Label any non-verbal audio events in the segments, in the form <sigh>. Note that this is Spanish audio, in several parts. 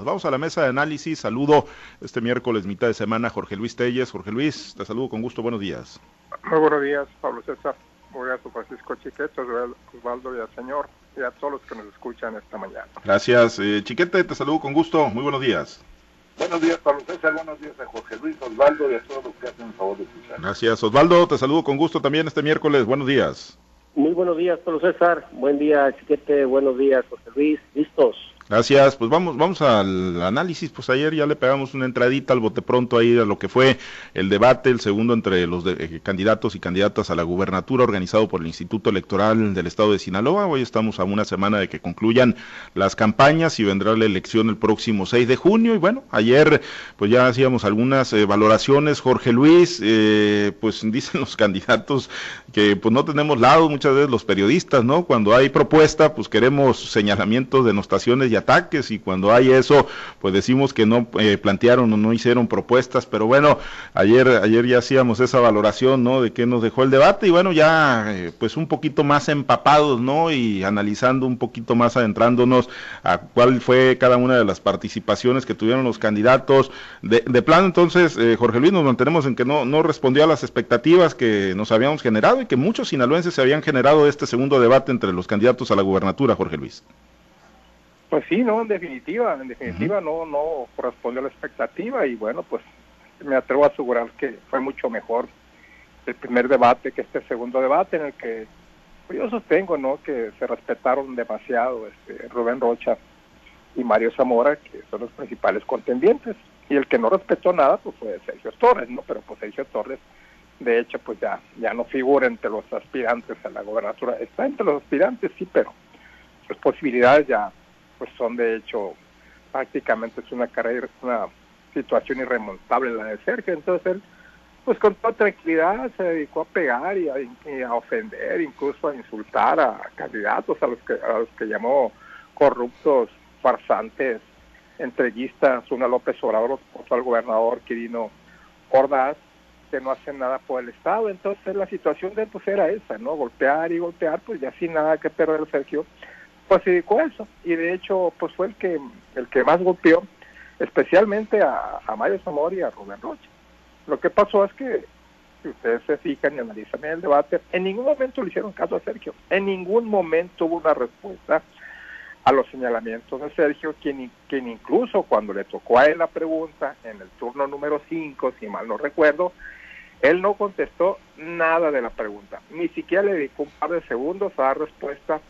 Vamos a la mesa de análisis. Saludo este miércoles, mitad de semana, Jorge Luis Telles. Jorge Luis, te saludo con gusto. Buenos días. Muy buenos días, Pablo César. Muy a Francisco Chiquete, Osvaldo y al señor y a todos los que nos escuchan esta mañana. Gracias. Eh, Chiquete, te saludo con gusto. Muy buenos días. Buenos días, Pablo César. Buenos días a Jorge Luis, Osvaldo y a todos los que hacen el favor de escuchar. Gracias, Osvaldo. Te saludo con gusto también este miércoles. Buenos días. Muy buenos días, Pablo César. Buen día, Chiquete. Buenos días, Jorge Luis. ¿Listos? Gracias, pues vamos, vamos al análisis, pues ayer ya le pegamos una entradita al bote pronto ahí a lo que fue el debate, el segundo entre los eh, candidatos y candidatas a la gubernatura organizado por el Instituto Electoral del Estado de Sinaloa. Hoy estamos a una semana de que concluyan las campañas y vendrá la elección el próximo 6 de junio. Y bueno, ayer pues ya hacíamos algunas eh, valoraciones. Jorge Luis, eh, pues <laughs> dicen los candidatos que pues no tenemos lado muchas veces los periodistas, ¿no? Cuando hay propuesta, pues queremos señalamientos, denostaciones y ataques y cuando hay eso, pues decimos que no eh, plantearon o no hicieron propuestas, pero bueno, ayer ayer ya hacíamos esa valoración, ¿no? De qué nos dejó el debate y bueno, ya eh, pues un poquito más empapados, ¿no? Y analizando un poquito más adentrándonos a cuál fue cada una de las participaciones que tuvieron los candidatos. De, de plano, entonces, eh, Jorge Luis, nos mantenemos en que no, no respondió a las expectativas que nos habíamos generado y que muchos sinaloenses se habían generado este segundo debate entre los candidatos a la gubernatura, Jorge Luis. Pues sí, no, en definitiva, en definitiva no, no correspondió a la expectativa y bueno, pues me atrevo a asegurar que fue mucho mejor el primer debate que este segundo debate en el que pues yo sostengo, ¿no? Que se respetaron demasiado este, Rubén Rocha y Mario Zamora, que son los principales contendientes, y el que no respetó nada pues fue Sergio Torres, ¿no? Pero pues Sergio Torres, de hecho, pues ya, ya no figura entre los aspirantes a la gobernatura, está entre los aspirantes, sí, pero sus posibilidades ya pues son de hecho prácticamente es una carrera, una situación irremontable la de Sergio, entonces él pues con toda tranquilidad se dedicó a pegar y a, ofender, incluso a insultar a candidatos a los que a los que llamó corruptos, farsantes, entreguistas, una López Obrador, otro al gobernador Quirino Ordaz, que no hacen nada por el Estado. Entonces la situación de él pues era esa, ¿no? Golpear y golpear, pues ya sin nada que perder Sergio, pues se dedicó a eso. Y de hecho pues fue el que el que más golpeó especialmente a, Mario Zamora y a Rubén Rocha. Lo que pasó es que si ustedes se fijan y analizan el debate, en ningún momento le hicieron caso a Sergio, en ningún momento hubo una respuesta a los señalamientos de Sergio, quien, quien incluso cuando le tocó a él la pregunta en el turno número 5, si mal no recuerdo, él no contestó nada de la pregunta, ni siquiera le dedicó un par de segundos a dar respuesta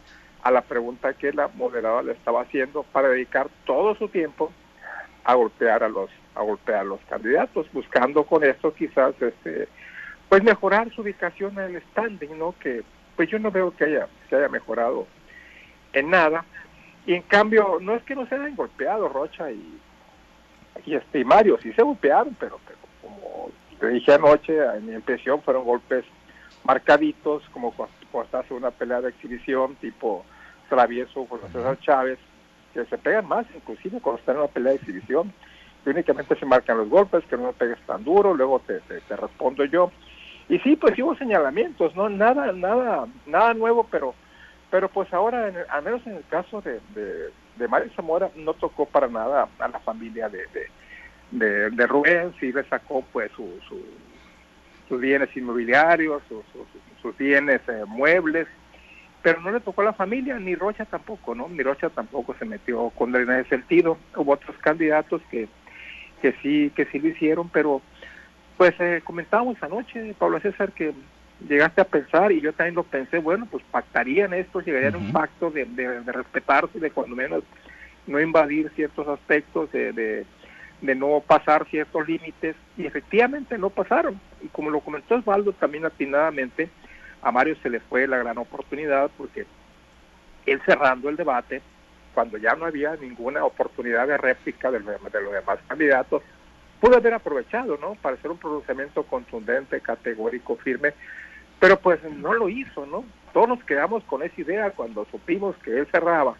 a la pregunta que la moderadora le estaba haciendo para dedicar todo su tiempo a golpear a los a golpear a los candidatos buscando con esto quizás este pues mejorar su ubicación en el standing no que pues yo no veo que haya que haya mejorado en nada. Y en cambio no es que no se hayan golpeado Rocha y y este Mario sí se golpearon pero, pero como te dije anoche en mi impresión fueron golpes marcaditos como cuando hace una pelea de exhibición tipo travieso con César Chávez, que se pegan más, inclusive cuando están en una pelea de exhibición, que únicamente se marcan los golpes, que no me pegues tan duro, luego te, te, respondo yo. Y sí, pues hubo señalamientos, no nada, nada, nada nuevo, pero, pero pues ahora, en al menos en el caso de, de, Mario Zamora, no tocó para nada a la familia de, de, de, Rubén, sí le sacó pues su, sus bienes inmobiliarios, sus bienes eh, muebles, pero no le tocó a la familia, ni Rocha tampoco, ¿no? Ni Rocha tampoco se metió con él en ese sentido. Hubo otros candidatos que, que sí, que sí lo hicieron, pero pues eh, comentábamos anoche, Pablo César, que llegaste a pensar, y yo también lo pensé, bueno, pues pactarían esto, llegarían a un pacto de, de, de, respetarse, de cuando menos no invadir ciertos aspectos, de, de, de no pasar ciertos límites, y efectivamente no pasaron. Y como lo comentó Osvaldo también atinadamente, a Mario se le fue la gran oportunidad porque él cerrando el debate, cuando ya no había ninguna oportunidad de réplica de, de los demás candidatos, pudo haber aprovechado, ¿no? Para hacer un pronunciamiento contundente, categórico, firme, pero pues no lo hizo, ¿no? Todos nos quedamos con esa idea cuando supimos que él cerraba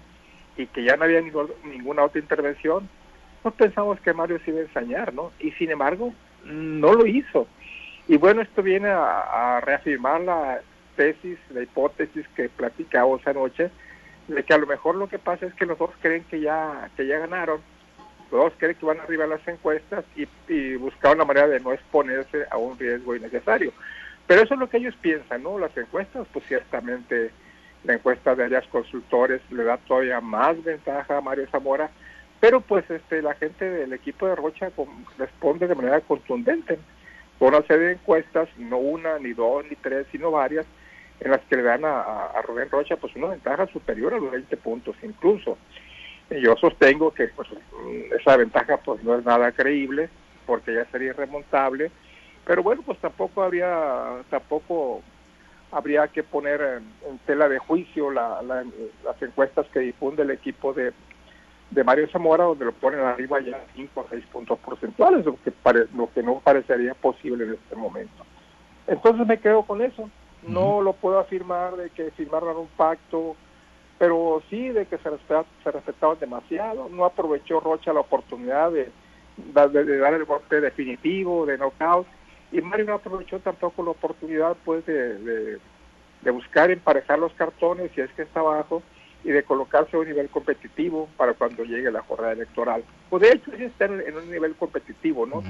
y que ya no había ninguna otra intervención, pues pensamos que Mario se iba a ensañar, ¿no? Y sin embargo, no lo hizo. Y bueno, esto viene a, a reafirmar la, tesis, la hipótesis que platicamos anoche, de que a lo mejor lo que pasa es que los dos creen que ya, que ya ganaron dos creen que van arriba en las encuestas y, y buscar una manera de no exponerse a un riesgo innecesario. Pero eso es lo que ellos piensan, ¿no? Las encuestas, pues ciertamente la encuesta de Arias Consultores le da todavía más ventaja a Mario Zamora, pero pues este la gente del equipo de Rocha responde de manera contundente con una serie de encuestas, no una, ni dos, ni tres, sino varias, en las que le dan a, Rubén Rocha pues una ventaja superior a los 20 puntos incluso. Y yo sostengo que pues esa ventaja pues no es nada creíble, porque ya sería irremontable, pero bueno, pues tampoco habría, tampoco habría que poner en, tela de juicio la, las encuestas que difunde el equipo de, de Mario Zamora, donde lo ponen arriba ya 5 o 6 puntos porcentuales, lo que, pare, lo que no parecería posible en este momento. Entonces me quedo con eso. No lo puedo afirmar de que firmaron un pacto, pero sí de que se, respetaban, se respetaban demasiado. No aprovechó Rocha la oportunidad de, de, de dar el golpe definitivo, de knockout y Mario no aprovechó tampoco la oportunidad pues de, de, buscar emparejar los cartones si es que está abajo y de colocarse a un nivel competitivo para cuando llegue la jornada electoral. Pues de hecho sí está en, un nivel competitivo, ¿no?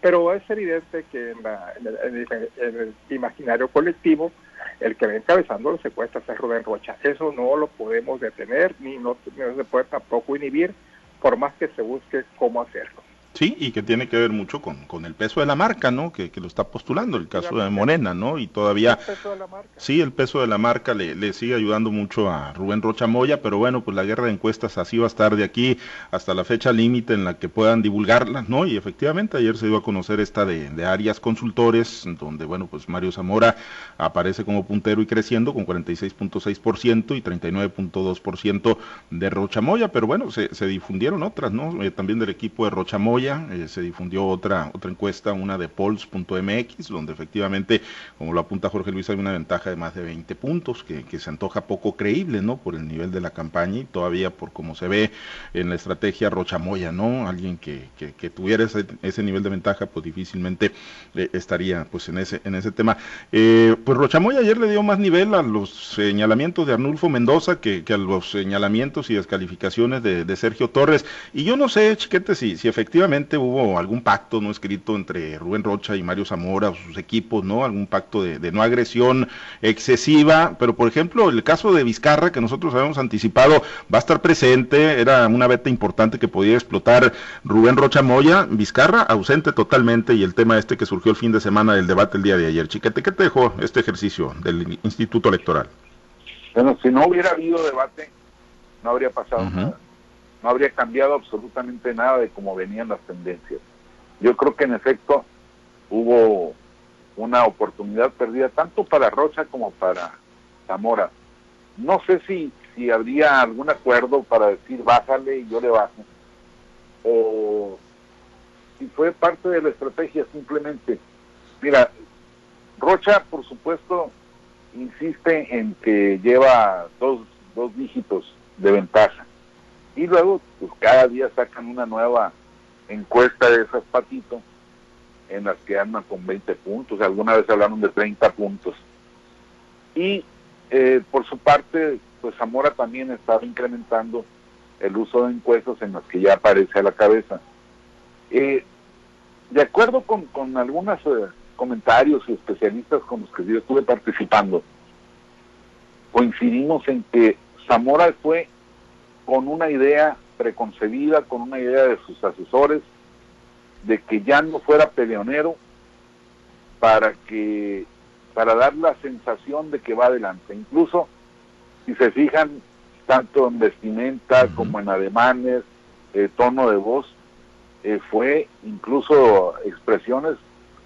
Pero es evidente que en, el, imaginario colectivo el que va encabezando los secuestros es Rubén Rocha. Eso no lo podemos detener ni no, no se puede tampoco inhibir por más que se busque cómo hacerlo. Sí, y que tiene que ver mucho con, con el peso de la marca, ¿no? Que, que, lo está postulando, el caso de Morena, ¿no? Y todavía... El peso de la marca. Sí, el peso de la marca le, le, sigue ayudando mucho a Rubén Rocha Moya, pero bueno, pues la guerra de encuestas así va a estar de aquí hasta la fecha límite en la que puedan divulgarlas, ¿no? Y efectivamente ayer se dio a conocer esta de, de Arias Consultores, donde, bueno, pues Mario Zamora aparece como puntero y creciendo con 46.6% y 39.2% de Rocha Moya, pero bueno, se, se difundieron otras, ¿no? Eh, también del equipo de Rocha Moya eh, se difundió otra, otra encuesta, una de polls.mx, donde efectivamente, como lo apunta Jorge Luis, hay una ventaja de más de 20 puntos, que, que, se antoja poco creíble, ¿no? Por el nivel de la campaña y todavía por como se ve en la estrategia Rochamoya, ¿no? Alguien que, que, tuviera ese, ese, nivel de ventaja, pues difícilmente eh, estaría pues en ese, en ese tema. Eh, pues Rochamoya ayer le dio más nivel a los señalamientos de Arnulfo Mendoza que, a los señalamientos y descalificaciones de, de Sergio Torres. Y yo no sé, chiquete, si, si efectivamente hubo algún pacto no escrito entre Rubén Rocha y Mario Zamora o sus equipos, ¿no? Algún pacto de, de, no agresión excesiva, pero por ejemplo, el caso de Vizcarra, que nosotros habíamos anticipado, va a estar presente, era una beta importante que podía explotar Rubén Rocha Moya, Vizcarra ausente totalmente y el tema este que surgió el fin de semana del debate el día de ayer. Chiquete, ¿qué te dejó este ejercicio del Instituto Electoral? Bueno, si no hubiera habido debate, no habría pasado uh -huh. nada no habría cambiado absolutamente nada de cómo venían las tendencias. Yo creo que en efecto hubo una oportunidad perdida tanto para Rocha como para Zamora. No sé si, si habría algún acuerdo para decir bájale y yo le bajo, o si fue parte de la estrategia simplemente. Mira, Rocha, por supuesto, insiste en que lleva dos, dos dígitos de ventaja y luego pues cada día sacan una nueva encuesta de esas patitos en las que andan con 20 puntos, alguna vez hablaron de 30 puntos. Y eh, por su parte, pues Zamora también estaba incrementando el uso de encuestas en las que ya aparece a la cabeza. Eh, de acuerdo con, con algunos eh, comentarios y especialistas con los que yo estuve participando, coincidimos en que Zamora fue con una idea preconcebida, con una idea de sus asesores, de que ya no fuera peleonero para que para dar la sensación de que va adelante. Incluso si se fijan tanto en vestimenta como en ademanes, eh, tono de voz, eh, fue incluso expresiones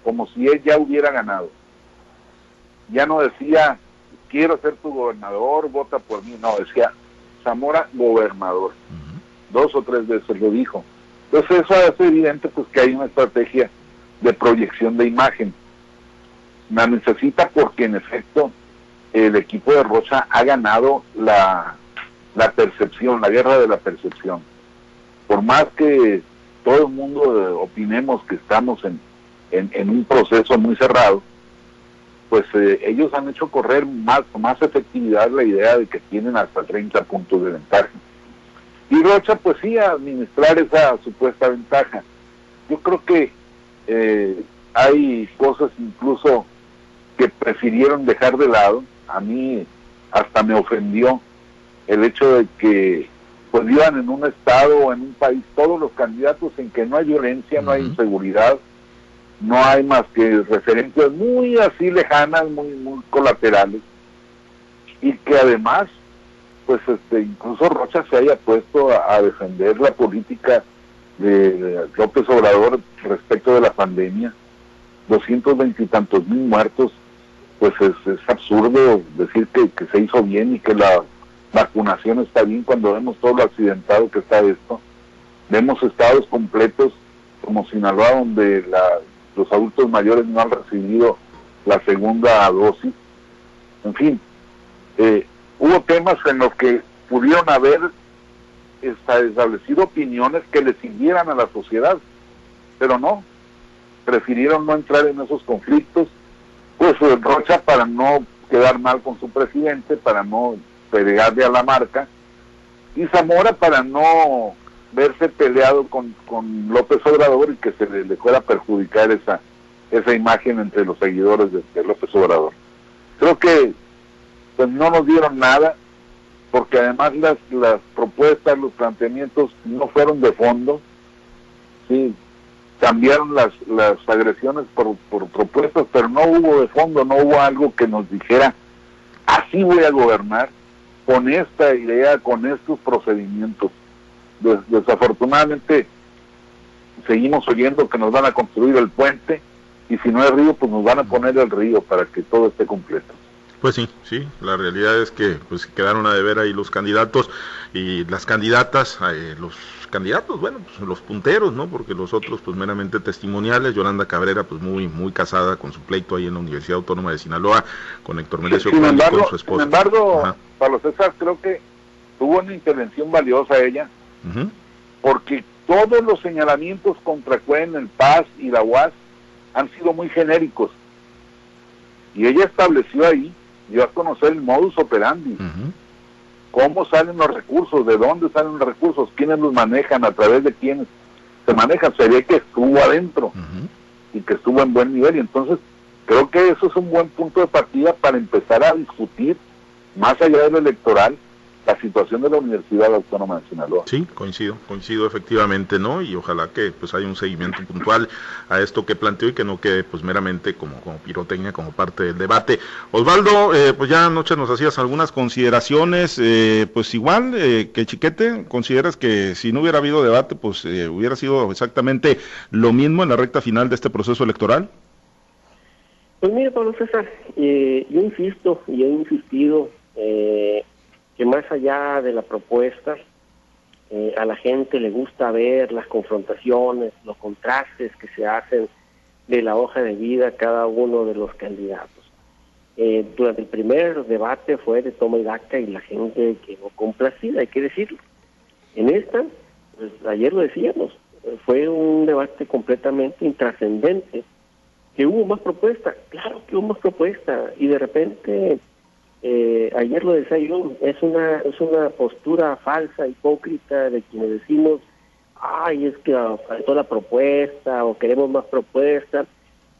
como si él ya hubiera ganado. Ya no decía quiero ser tu gobernador, vota por mí, no, decía Zamora gobernador. Uh -huh. Dos o tres veces lo dijo. Entonces eso hace evidente pues que hay una estrategia de proyección de imagen. La necesita porque en efecto el equipo de Rocha ha ganado la, la percepción, la guerra de la percepción. Por más que todo el mundo opinemos que estamos en, en, en un proceso muy cerrado, pues eh, ellos han hecho correr más, más efectividad la idea de que tienen hasta 30 puntos de ventaja. y Rocha pues sí administrar esa supuesta ventaja. Yo creo que eh, hay cosas incluso que prefirieron dejar de lado. A mí hasta me ofendió el hecho de que pues vivan en un estado o en un país todos los candidatos en que no hay violencia, no hay inseguridad, no hay más que referencias muy así lejanas, muy muy colaterales y que además pues este incluso Rocha se haya puesto a, defender la política de López Obrador respecto de la pandemia, 220 y tantos mil muertos, pues es, es absurdo decir que, que, se hizo bien y que la vacunación está bien cuando vemos todo lo accidentado que está esto. Vemos estados completos como Sinaloa donde la, los adultos mayores no han recibido la segunda dosis. En fin, eh, hubo temas en los que pudieron haber establecido opiniones que le sirvieran a la sociedad, pero no, prefirieron no entrar en esos conflictos, pues Rocha para no quedar mal con su presidente, para no pegarle a la marca, y Zamora para no verse peleado con, con López Obrador y que se le, le fuera a perjudicar esa, esa imagen entre los seguidores de López Obrador. Creo que pues no nos dieron nada, porque además las, las propuestas, los planteamientos no fueron de fondo, sí, cambiaron las, las agresiones por, por propuestas, pero no hubo de fondo, no hubo algo que nos dijera, así voy a gobernar, con esta idea, con estos procedimientos. Desafortunadamente seguimos oyendo que nos van a construir el puente y si no hay río, pues nos van a poner el río para que todo esté completo. Pues sí, sí, la realidad es que pues quedaron a deber ahí los candidatos y las candidatas, eh, los candidatos, bueno, pues los punteros, ¿no? Porque los otros pues meramente testimoniales, Yolanda Cabrera pues muy muy casada con su pleito ahí en la Universidad Autónoma de Sinaloa con Héctor Melesio embargo, con su esposa. Sin embargo, Pablo César creo que tuvo una intervención valiosa ella, porque todos los señalamientos contra Cuen, el Paz y la UAS han sido muy genéricos. Y ella estableció ahí dio a conocer el modus operandi. Cómo salen los recursos, de dónde salen los recursos, quiénes los manejan, a través de quiénes se manejan. Se ve que estuvo adentro y que estuvo en buen nivel. Y entonces creo que eso es un buen punto de partida para empezar a discutir, más allá de lo electoral, la situación de la Universidad Autónoma de Sinaloa. Sí, coincido, coincido efectivamente, ¿no? Y ojalá que pues haya un seguimiento puntual a esto que planteó y que no quede pues meramente como, como pirotecnia, como parte del debate. Osvaldo, eh, pues ya anoche nos hacías algunas consideraciones, eh, pues igual eh, que Chiquete, ¿consideras que si no hubiera habido debate, pues hubiera sido exactamente lo mismo en la recta final de este proceso electoral? Pues mire, Pablo César, yo insisto y he insistido eh, que más allá de la propuesta, eh, a la gente le gusta ver las confrontaciones, los contrastes que se hacen de la hoja de vida cada uno de los candidatos. Eh, durante el primer debate fue de toma y daca y la gente quedó complacida, hay que decirlo. En esta, pues, ayer lo decíamos, fue un debate completamente intrascendente, que hubo más propuestas, claro que hubo más propuestas, y de repente eh, ayer lo decía yo, es una, es una postura falsa, hipócrita de quienes decimos, ay, es que faltó la propuesta o queremos más propuestas.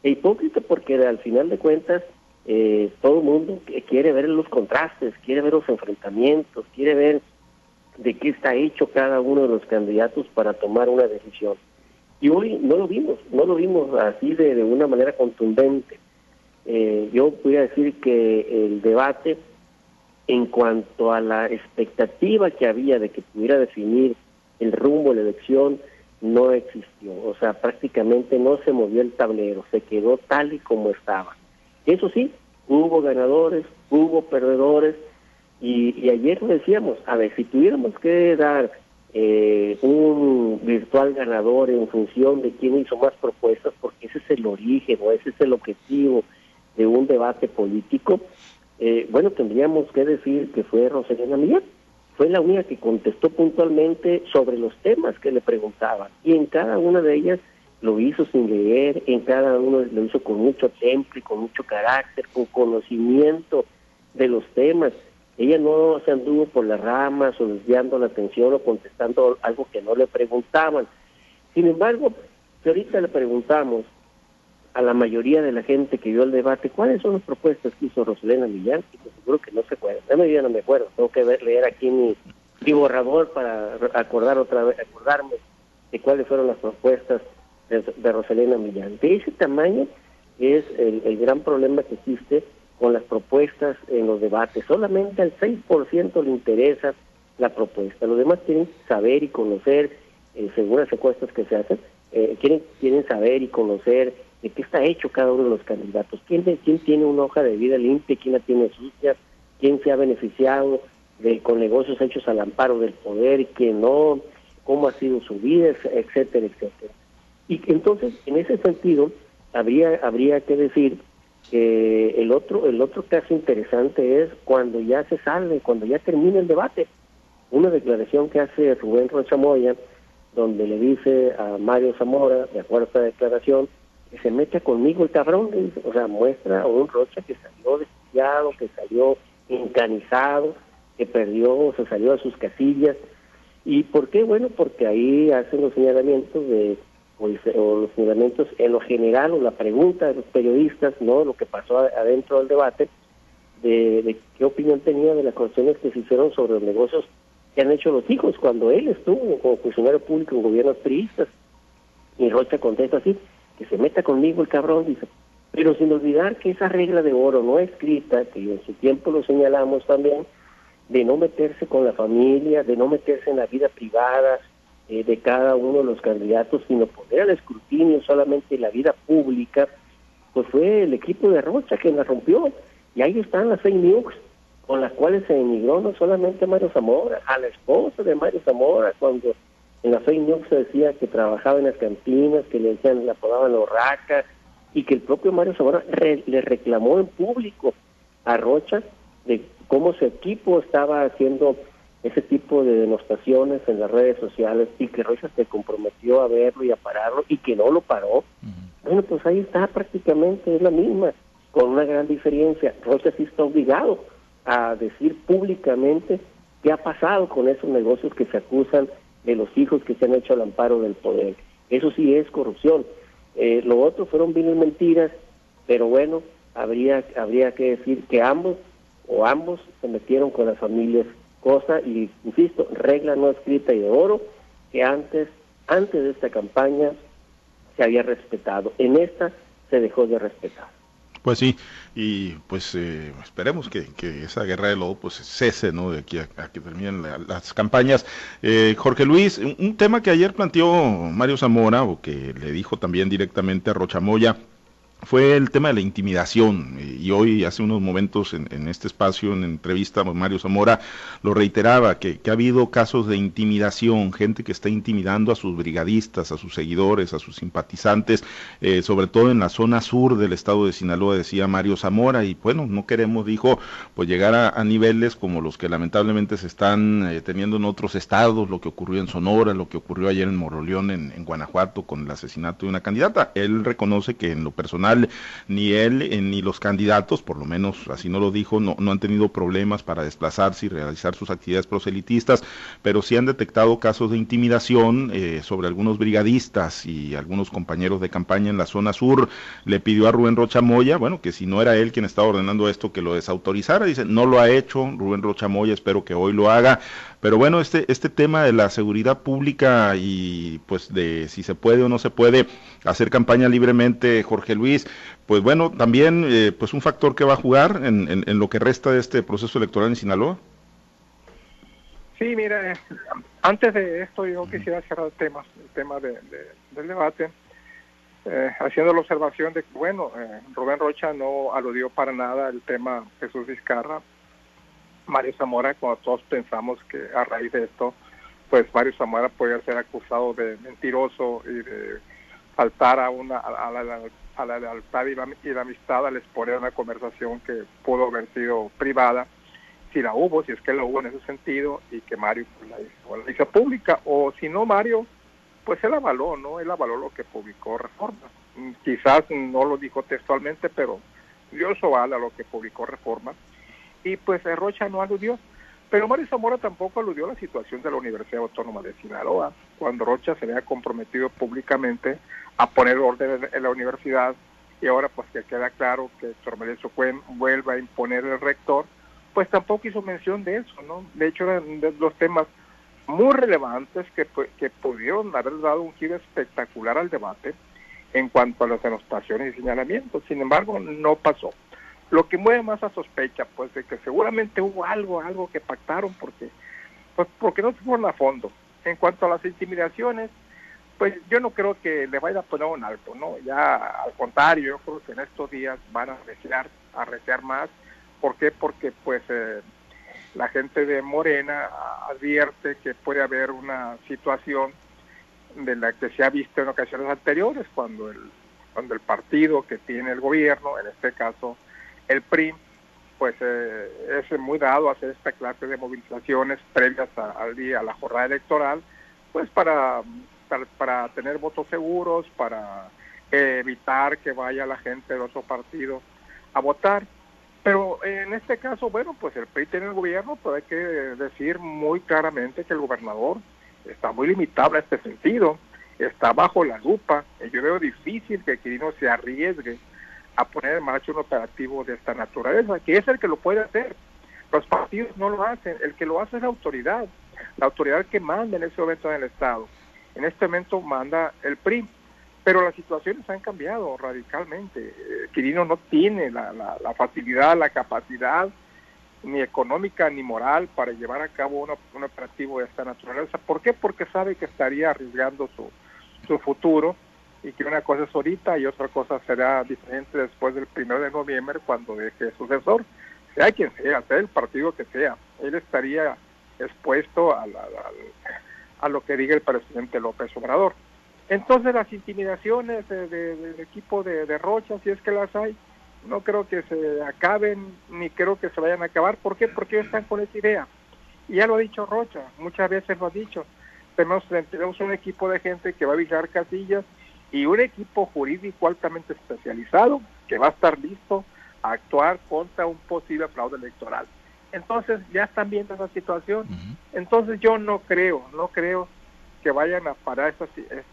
E hipócrita porque al final de cuentas eh, todo el mundo quiere ver los contrastes, quiere ver los enfrentamientos, quiere ver de qué está hecho cada uno de los candidatos para tomar una decisión. Y hoy no lo vimos, no lo vimos así de, de una manera contundente. Eh, yo voy a decir que el debate en cuanto a la expectativa que había de que pudiera definir el rumbo de la elección no existió, o sea, prácticamente no se movió el tablero, se quedó tal y como estaba. Eso sí, hubo ganadores, hubo perdedores, y, ayer lo decíamos, a ver, si tuviéramos que dar eh, un virtual ganador en función de quién hizo más propuestas, porque ese es el origen o ese es el objetivo de un debate político, eh, bueno, tendríamos que decir que fue Rosalina Millán. Fue la única que contestó puntualmente sobre los temas que le preguntaban. Y en cada una de ellas lo hizo sin leer, en cada uno lo hizo con mucho temple, con mucho carácter, con conocimiento de los temas. ella no se anduvo por las ramas o desviando la atención o contestando algo que no le preguntaban. Sin embargo, si ahorita le preguntamos a la mayoría de la gente que vio el debate cuáles son las propuestas que hizo Rosalena Millán, y seguro que no se acuerdan. La mayoría no me acuerdo, tengo que ver, leer aquí mi, borrador para acordar otra vez, acordarme de cuáles fueron las propuestas de, de Rosalena Millán. De ese tamaño es el, el gran problema que existe con las propuestas en los debates. Solamente al 6% le interesa la propuesta. Los demás quieren saber y conocer, eh, según las encuestas que se hacen, eh, quieren, quieren saber y conocer de qué está hecho cada uno de los candidatos. ¿Quién, quién tiene una hoja de vida limpia? ¿Quién la tiene sucia? ¿Quién se ha beneficiado de, con negocios hechos al amparo del poder? ¿Quién no? ¿Cómo ha sido su vida? Etcétera, etcétera. Y entonces, en ese sentido, habría, habría que decir el otro, el otro caso interesante es cuando ya se sale, cuando ya termina el debate. Una declaración que hace Rubén Rocha Moya, donde le dice a Mario Zamora, de acuerdo a esta declaración, se meta conmigo el cabrón, o sea, muestra a un Rocha que salió desviado, que salió encanizado, que perdió, se salió a sus casillas. ¿Y por qué? Bueno, porque ahí hacen los señalamientos de o, los fundamentos en lo general o la pregunta de los periodistas, no lo que pasó adentro del debate, de, qué opinión tenía de las cuestiones que se hicieron sobre los negocios que han hecho los hijos cuando él estuvo como funcionario público en gobiernos priistas. Y Rocha contesta así, que se meta conmigo el cabrón, dice, pero sin olvidar que esa regla de oro no escrita, que en su tiempo lo señalamos también, de no meterse con la familia, de no meterse en la vida privada, eh, de cada uno de los candidatos, sino poner al escrutinio solamente la vida pública, pues fue el equipo de Rocha quien la rompió. Y ahí están las fake news con las cuales se emigró no solamente Mario Zamora, a la esposa de Mario Zamora, cuando en la fake news se decía que trabajaba en las cantinas, que le decían, le apodaban raca, y que el propio Mario Zamora le reclamó en público a Rocha de cómo su equipo estaba haciendo ese tipo de denostaciones en las redes sociales y que Rocha se comprometió a verlo y a pararlo y que no lo paró, bueno, pues ahí está prácticamente, es la misma, con una gran diferencia. Rocha sí está obligado a decir públicamente qué ha pasado con esos negocios que se acusan de los hijos que se han hecho al amparo del poder. Eso sí es corrupción. Eh, lo otro fueron viles mentiras, pero bueno, habría, habría que decir que ambos o ambos se metieron con las familias cosa, y insisto, regla no escrita y de oro, que antes, antes de esta campaña se había respetado. En esta se dejó de respetar. Pues sí, y pues eh, esperemos que, esa guerra de lobo pues cese, ¿no? De aquí a, que terminen las campañas. Eh, Jorge Luis, un, tema que ayer planteó Mario Zamora, o que le dijo también directamente a Rochamoya, fue el tema de la intimidación. Y hoy, hace unos momentos, en, este espacio, en entrevista, Mario Zamora lo reiteraba, que, ha habido casos de intimidación, gente que está intimidando a sus brigadistas, a sus seguidores, a sus simpatizantes, eh, sobre todo en la zona sur del estado de Sinaloa, decía Mario Zamora. Y bueno, no queremos, dijo, pues llegar a, niveles como los que lamentablemente se están eh, teniendo en otros estados, lo que ocurrió en Sonora, lo que ocurrió ayer en Moroleón, en, en Guanajuato, con el asesinato de una candidata. Él reconoce que en lo personal, ni él eh, ni los candidatos, por lo menos así no lo dijo, no, han tenido problemas para desplazarse y realizar sus actividades proselitistas, pero sí han detectado casos de intimidación eh, sobre algunos brigadistas y algunos compañeros de campaña en la zona sur. Le pidió a Rubén Rocha Moya, bueno, que si no era él quien estaba ordenando esto, que lo desautorizara. Dice, no lo ha hecho Rubén Rocha Moya, espero que hoy lo haga. Pero bueno, este, este tema de la seguridad pública y pues de si se puede o no se puede hacer campaña libremente, Jorge Luis, pues bueno, también eh, pues un factor que va a jugar en, en, lo que resta de este proceso electoral en Sinaloa. Sí, mire, antes de esto yo quisiera cerrar el tema, el tema de, del debate, eh, haciendo la observación de que, bueno, eh, Rubén Rocha no aludió para nada el tema Jesús Vizcarra, Mario Zamora, cuando todos pensamos que a raíz de esto, pues Mario Zamora podría ser acusado de mentiroso y de faltar a una a, la, a la lealtad y la, amistad al exponer una conversación que pudo haber sido privada, si la hubo, si es que la hubo en ese sentido, y que Mario pues, la, hizo, pública, o si no Mario, pues él avaló, ¿no? Él avaló lo que publicó Reforma. Quizás no lo dijo textualmente, pero dio su aval a lo que publicó Reforma y pues Rocha no aludió. Pero Mario Zamora tampoco aludió a la situación de la Universidad Autónoma de Sinaloa, cuando Rocha se había comprometido públicamente a poner orden en la universidad y ahora pues que queda claro que Héctor Merezo vuelva a imponer el rector, pues tampoco hizo mención de eso, ¿no? De hecho eran de los temas muy relevantes que, que pudieron haber dado un giro espectacular al debate en cuanto a las denostaciones y señalamientos. Sin embargo, no pasó. Lo que mueve más a sospecha, pues, de que seguramente hubo algo, algo que pactaron porque, pues, porque no se fueron a fondo. En cuanto a las intimidaciones, pues yo no creo que le vaya a poner un alto, ¿no? Ya al contrario, yo creo que en estos días van a arreciar, a más. ¿Por qué? Porque, pues, eh, la gente de Morena advierte que puede haber una situación de la que se ha visto en ocasiones anteriores cuando el cuando el partido que tiene el gobierno, en este caso el PRI, pues eh, es muy dado hacer esta clase de movilizaciones previas al día, a la jornada electoral, pues para, para, tener votos seguros, para evitar que vaya la gente de otro partido a votar. Pero en este caso, bueno, pues el PRI tiene el gobierno, pero hay que decir muy claramente que el gobernador está muy limitado en este sentido, está bajo la lupa. Yo veo difícil que Quirino se arriesgue a poner en marcha un operativo de esta naturaleza, que es el que lo puede hacer. Los partidos no lo hacen, el que lo hace es la autoridad, la autoridad que manda en ese momento en el Estado. En este momento manda el PRI, pero las situaciones han cambiado radicalmente. Eh, Quirino no tiene la, la, facilidad, la capacidad, ni económica ni moral para llevar a cabo un operativo de esta naturaleza. ¿Por qué? Porque sabe que estaría arriesgando su, su futuro y que una cosa es ahorita y otra cosa será diferente después del primero de noviembre cuando deje sucesor, sea quien sea, sea el partido que sea. Él estaría expuesto a, a, lo que diga el presidente López Obrador. Entonces las intimidaciones del equipo de, de Rocha, si es que las hay, no creo que se acaben ni creo que se vayan a acabar. ¿Por qué? Porque ellos están con esa idea. Y ya lo ha dicho Rocha, muchas veces lo ha dicho. Tenemos, tenemos un equipo de gente que va a vigilar casillas y un equipo jurídico altamente especializado que va a estar listo a actuar contra un posible fraude electoral. Entonces ya están viendo esa situación. Entonces yo no creo, no creo que vayan a parar esas,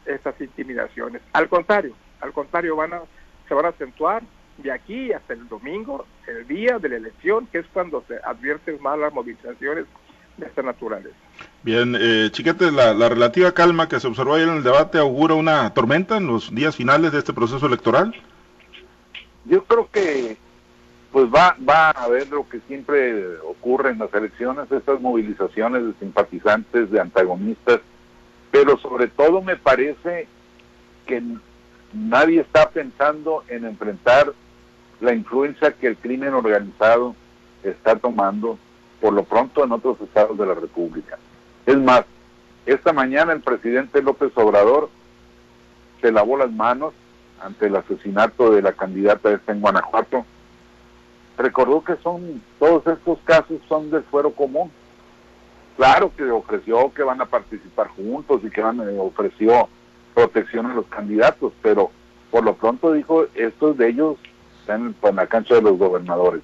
esas intimidaciones. Al contrario, al contrario, van a, se van a acentuar de aquí hasta el domingo, el día de la elección, que es cuando se advierten más las movilizaciones de estas naturales. Bien, eh, Chiquete, la, la, relativa calma que se observó ayer en el debate augura una tormenta en los días finales de este proceso electoral. Yo creo que pues va, va a haber lo que siempre ocurre en las elecciones, estas movilizaciones de simpatizantes, de antagonistas, pero sobre todo me parece que nadie está pensando en enfrentar la influencia que el crimen organizado está tomando por lo pronto en otros estados de la República. Es más, esta mañana el presidente López Obrador se lavó las manos ante el asesinato de la candidata esta en Guanajuato. Recordó que son todos estos casos son del fuero común. Claro que ofreció que van a participar juntos y que van, eh, ofreció protección a los candidatos, pero por lo pronto dijo, estos de ellos están en la cancha de los gobernadores.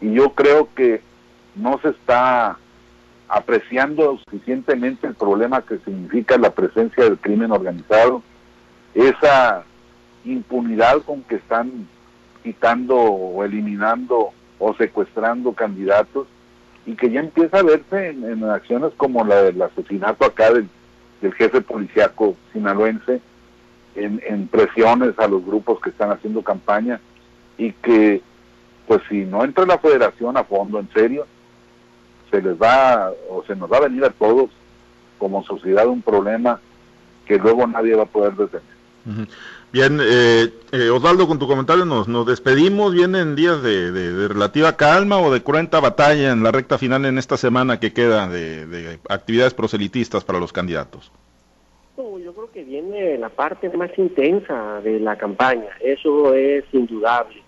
Y yo creo que no se está apreciando suficientemente el problema que significa la presencia del crimen organizado, esa impunidad con que están quitando o eliminando o secuestrando candidatos y que ya empieza a verse en, acciones como la del asesinato acá del, jefe policiaco sinaloense, en, presiones a los grupos que están haciendo campaña y que, pues si no entra la federación a fondo, en serio, se les va o se nos va a venir a todos como sociedad un problema que luego nadie va a poder detener. Bien, eh, eh, Osvaldo, con tu comentario nos, nos despedimos. ¿Vienen días de, de, relativa calma o de cruenta batalla en la recta final en esta semana que queda de actividades proselitistas para los candidatos? yo creo que viene la parte más intensa de la campaña, eso es indudable.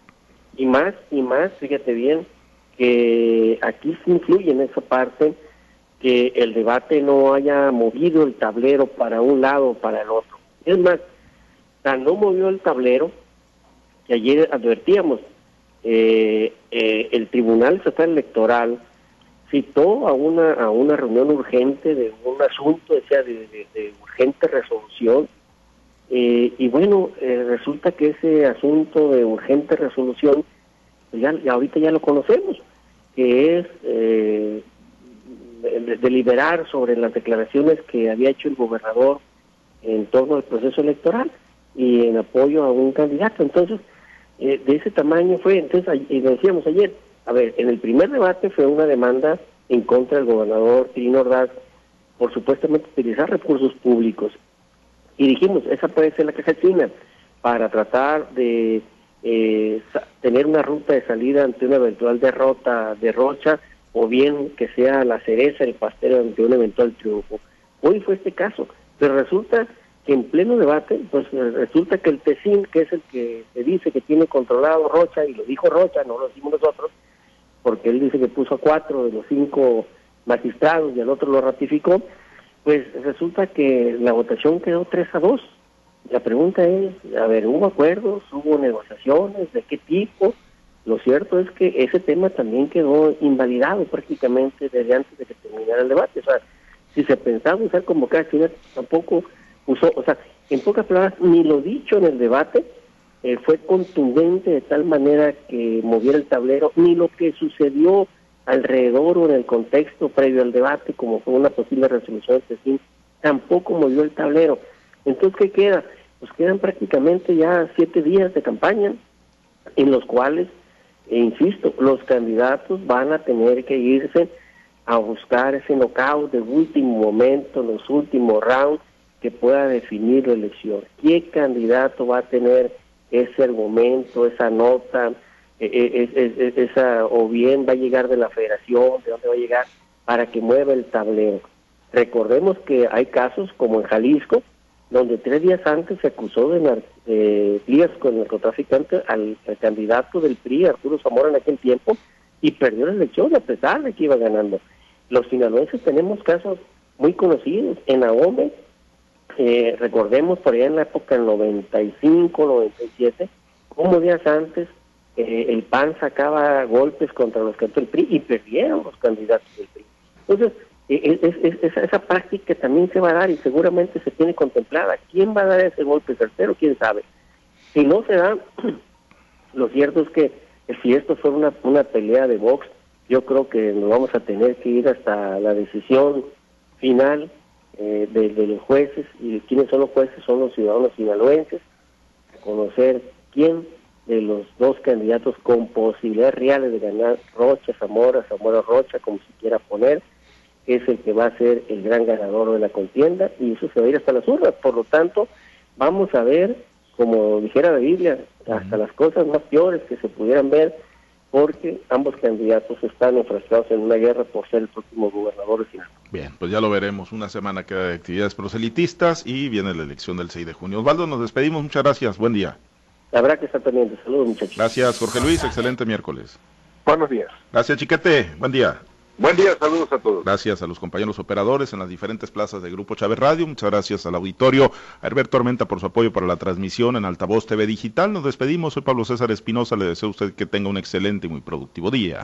Y más, y más, fíjate bien, que aquí se influye en esa parte que el debate no haya movido el tablero para un lado o para el otro. Es más, no movió el tablero, que ayer advertíamos, eh, eh, el Tribunal Estatal Electoral citó a una, a una reunión urgente de un asunto, decía, de, urgente resolución, eh, y bueno, resulta que ese asunto de urgente resolución, pues ya, ahorita ya lo conocemos, que es deliberar sobre las declaraciones que había hecho el gobernador en torno al proceso electoral y en apoyo a un candidato. Entonces, eh, de ese tamaño fue, entonces, y decíamos ayer, a ver, en el primer debate fue una demanda en contra del gobernador Trino Ordaz por supuestamente utilizar recursos públicos. Y dijimos, esa puede ser la caja china para tratar de eh, tener una ruta de salida ante una eventual derrota de Rocha o bien que sea la cereza el pastel ante un eventual triunfo. Hoy fue este caso, pero resulta que en pleno debate, pues eh, resulta que el TECIN, que es el que se dice que tiene controlado Rocha, y lo dijo Rocha, no lo decimos nosotros, porque él dice que puso a cuatro de los cinco magistrados y el otro lo ratificó, pues resulta que la votación quedó 3 a 2. La pregunta es, a ver, ¿hubo acuerdos? ¿Hubo negociaciones? ¿De qué tipo? Lo cierto es que ese tema también quedó invalidado prácticamente desde antes de que terminara el debate. O sea, si se pensaba usar convocaciones, tampoco usó, o sea, en pocas palabras, ni lo dicho en el debate eh, fue contundente de tal manera que moviera el tablero, ni lo que sucedió alrededor o en el contexto previo al debate, como fue una posible resolución de fin, tampoco movió el tablero. Entonces, ¿qué queda? Pues quedan prácticamente ya siete días de campaña en los cuales, e insisto, los candidatos van a tener que irse a buscar ese knockout de último momento, los últimos rounds, que pueda definir la elección. ¿Qué candidato va a tener ese argumento, esa nota, e, e, esa o bien va a llegar de la federación, de dónde va a llegar, para que mueva el tablero? Recordemos que hay casos como en Jalisco, donde tres días antes se acusó de, de con el narcotraficante al, candidato del PRI, Arturo Zamora, en aquel tiempo, y perdió la elección a pesar de que iba ganando. Los sinaloenses tenemos casos muy conocidos. En Ahome eh, recordemos por allá en la época del 95, 97, como días antes eh, el PAN sacaba golpes contra los candidatos del PRI y perdieron los candidatos del PRI. Entonces, eh, esa, práctica también se va a dar y seguramente se tiene contemplada. ¿Quién va a dar ese golpe tercero? ¿Quién sabe? Si no se da, <clears throat> lo cierto es que si esto fue una, una pelea de box, yo creo que nos vamos a tener que ir hasta la decisión final eh, de, los jueces y quiénes son los jueces son los ciudadanos sinaloenses, conocer quién de los dos candidatos con posibilidades reales de ganar Rocha, Zamora, Zamora Rocha, como se quiera poner, es el que va a ser el gran ganador de la contienda y eso se va a ir hasta las urnas. Por lo tanto, vamos a ver, como dijera la Biblia, hasta las cosas más peores que se pudieran ver porque ambos candidatos están enfrascados en una guerra por ser el próximo gobernador de Sinaloa. Bien, pues ya lo veremos. Una semana queda de actividades proselitistas y viene la elección del 6 de junio. Osvaldo, nos despedimos. Muchas gracias. Buen día. Habrá que estar pendiente. Saludos, muchachos. Gracias, Jorge Luis. Excelente miércoles. Buenos días. Gracias, Chiquete. Buen día. Buen día, saludos a todos. Gracias a los compañeros operadores en las diferentes plazas de Grupo Chávez Radio. Muchas gracias al auditorio, a Herbert Tormenta por su apoyo para la transmisión en Altavoz TV Digital. Nos despedimos. Soy Pablo César Espinosa. Le deseo a usted que tenga un excelente y muy productivo día.